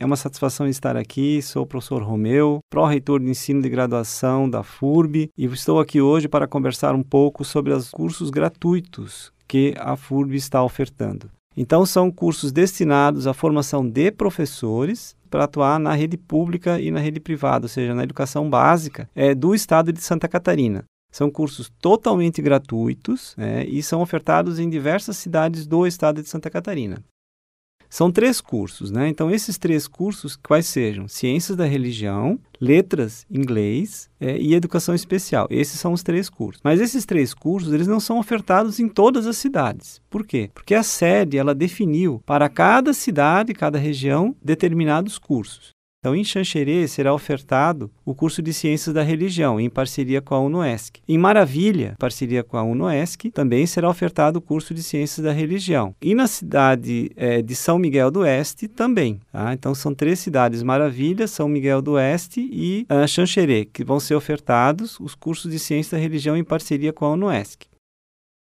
É uma satisfação estar aqui. Sou o professor Romeu, pró-reitor de ensino de graduação da FURB, e estou aqui hoje para conversar um pouco sobre os cursos gratuitos que a FURB está ofertando. Então, são cursos destinados à formação de professores para atuar na rede pública e na rede privada, ou seja, na educação básica é, do estado de Santa Catarina. São cursos totalmente gratuitos né, e são ofertados em diversas cidades do estado de Santa Catarina. São três cursos, né? Então, esses três cursos, quais sejam? Ciências da Religião, Letras, Inglês é, e Educação Especial. Esses são os três cursos. Mas esses três cursos, eles não são ofertados em todas as cidades. Por quê? Porque a sede, ela definiu para cada cidade, cada região, determinados cursos. Então, em Xanxerê será ofertado o curso de Ciências da Religião, em parceria com a UNOESC. Em Maravilha, parceria com a UNOESC, também será ofertado o curso de Ciências da Religião. E na cidade é, de São Miguel do Oeste, também. Tá? Então, são três cidades, Maravilha, São Miguel do Oeste e uh, Xanxerê, que vão ser ofertados os cursos de Ciências da Religião em parceria com a UNOESC.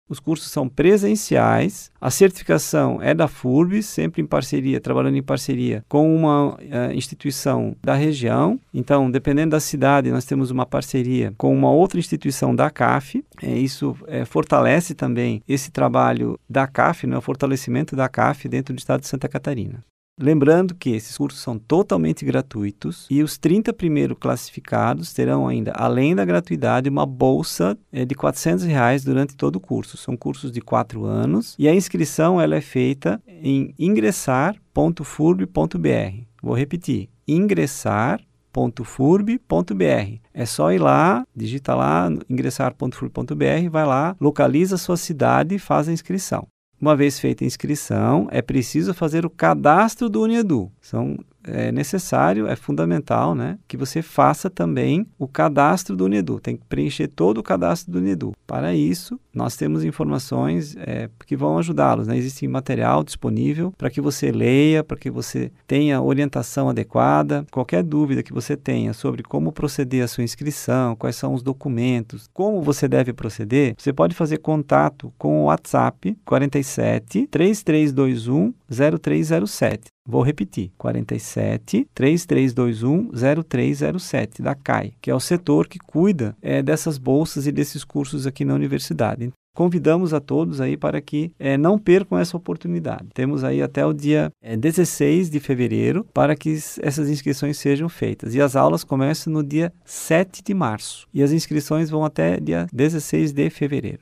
Os cursos são presenciais. A certificação é da FURB, sempre em parceria, trabalhando em parceria com uma uh, instituição da região. Então, dependendo da cidade, nós temos uma parceria com uma outra instituição da CAF. É, isso é, fortalece também esse trabalho da CAF, né, o fortalecimento da CAF dentro do estado de Santa Catarina. Lembrando que esses cursos são totalmente gratuitos e os 30 primeiros classificados terão ainda, além da gratuidade, uma bolsa é, de 400 reais durante todo o curso. São cursos de quatro anos e a inscrição ela é feita em ingressar.furb.br. Vou repetir, ingressar.furb.br. É só ir lá, digita lá, ingressar.furb.br, vai lá, localiza a sua cidade e faz a inscrição. Uma vez feita a inscrição, é preciso fazer o cadastro do Unedu. São é necessário, é fundamental, né, que você faça também o cadastro do Unedu. Tem que preencher todo o cadastro do Unedu. Para isso, nós temos informações é, que vão ajudá-los. Né? Existe material disponível para que você leia, para que você tenha orientação adequada. Qualquer dúvida que você tenha sobre como proceder a sua inscrição, quais são os documentos, como você deve proceder, você pode fazer contato com o WhatsApp 47 3321 0307. Vou repetir: 47 3321 0307 da CAI, que é o setor que cuida é, dessas bolsas e desses cursos aqui na universidade. Convidamos a todos aí para que é, não percam essa oportunidade. Temos aí até o dia é, 16 de fevereiro para que essas inscrições sejam feitas. E as aulas começam no dia 7 de março. E as inscrições vão até dia 16 de fevereiro.